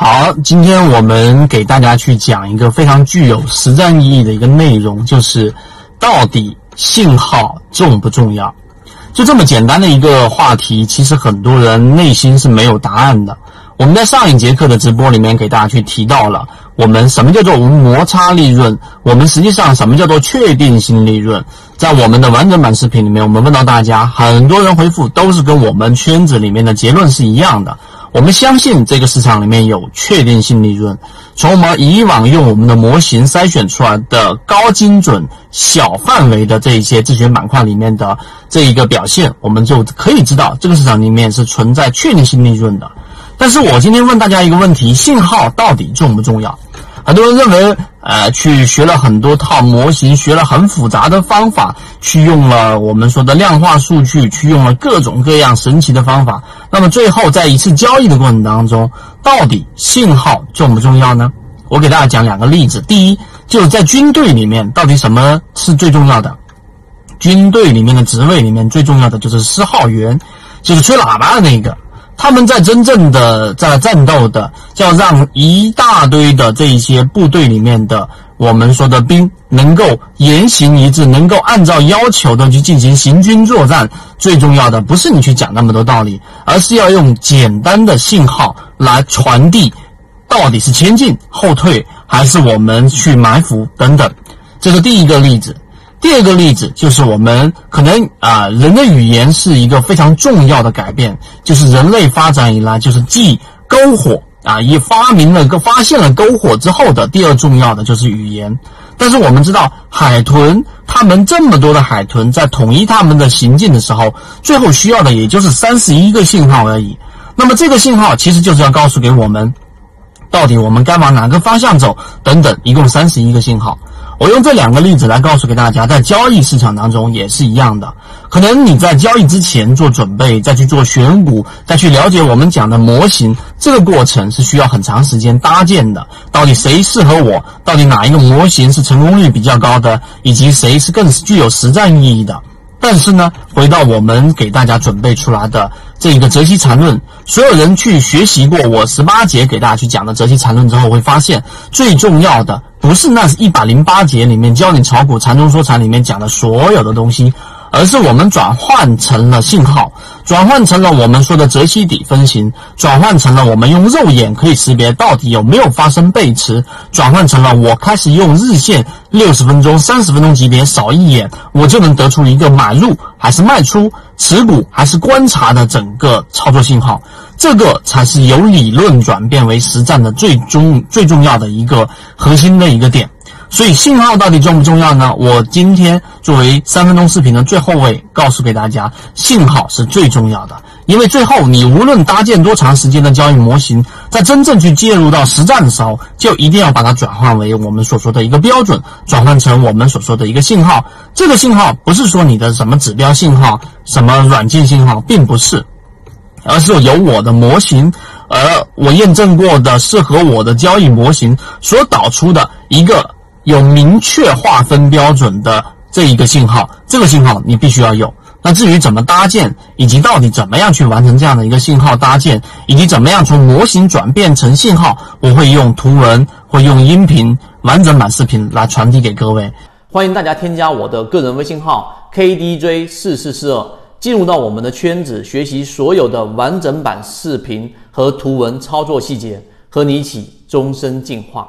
好，今天我们给大家去讲一个非常具有实战意义的一个内容，就是到底信号重不重要？就这么简单的一个话题，其实很多人内心是没有答案的。我们在上一节课的直播里面给大家去提到了，我们什么叫做无摩擦利润？我们实际上什么叫做确定性利润？在我们的完整版视频里面，我们问到大家，很多人回复都是跟我们圈子里面的结论是一样的。我们相信这个市场里面有确定性利润。从我们以往用我们的模型筛选出来的高精准、小范围的这一些自选板块里面的这一个表现，我们就可以知道这个市场里面是存在确定性利润的。但是我今天问大家一个问题：信号到底重不重要？很多人认为，呃，去学了很多套模型，学了很复杂的方法，去用了我们说的量化数据，去用了各种各样神奇的方法。那么最后在一次交易的过程当中，到底信号重不重要呢？我给大家讲两个例子。第一，就是在军队里面，到底什么是最重要的？军队里面的职位里面最重要的就是司号员，就是吹喇叭的那个。他们在真正的在战斗的，叫让一大堆的这一些部队里面的我们说的兵能够言行一致，能够按照要求的去进行行军作战。最重要的不是你去讲那么多道理，而是要用简单的信号来传递，到底是前进、后退，还是我们去埋伏等等。这是第一个例子。第二个例子就是我们可能啊，人的语言是一个非常重要的改变，就是人类发展以来，就是继篝火啊，一发明了个发现了篝火之后的第二重要的就是语言。但是我们知道，海豚它们这么多的海豚在统一它们的行进的时候，最后需要的也就是三十一个信号而已。那么这个信号其实就是要告诉给我们，到底我们该往哪个方向走等等，一共三十一个信号。我用这两个例子来告诉给大家，在交易市场当中也是一样的。可能你在交易之前做准备，再去做选股，再去了解我们讲的模型，这个过程是需要很长时间搭建的。到底谁适合我？到底哪一个模型是成功率比较高的？以及谁是更具有实战意义的？但是呢，回到我们给大家准备出来的这一个泽西缠论，所有人去学习过我十八节给大家去讲的泽西缠论之后，会发现最重要的不是那一百零八节里面教你炒股缠中说禅里面讲的所有的东西。而是我们转换成了信号，转换成了我们说的泽西底分型，转换成了我们用肉眼可以识别到底有没有发生背驰，转换成了我开始用日线六十分钟、三十分钟级别扫一眼，我就能得出一个买入还是卖出、持股还是观察的整个操作信号。这个才是由理论转变为实战的最终最重要的一个核心的一个点。所以信号到底重不重要呢？我今天作为三分钟视频的最后位，告诉给大家，信号是最重要的。因为最后你无论搭建多长时间的交易模型，在真正去介入到实战的时候，就一定要把它转换为我们所说的一个标准，转换成我们所说的一个信号。这个信号不是说你的什么指标信号、什么软件信号，并不是，而是由我的模型，而我验证过的适合我的交易模型所导出的一个。有明确划分标准的这一个信号，这个信号你必须要有。那至于怎么搭建，以及到底怎么样去完成这样的一个信号搭建，以及怎么样从模型转变成信号，我会用图文，会用音频完整版视频来传递给各位。欢迎大家添加我的个人微信号 KDJ 四四四二，进入到我们的圈子，学习所有的完整版视频和图文操作细节，和你一起终身进化。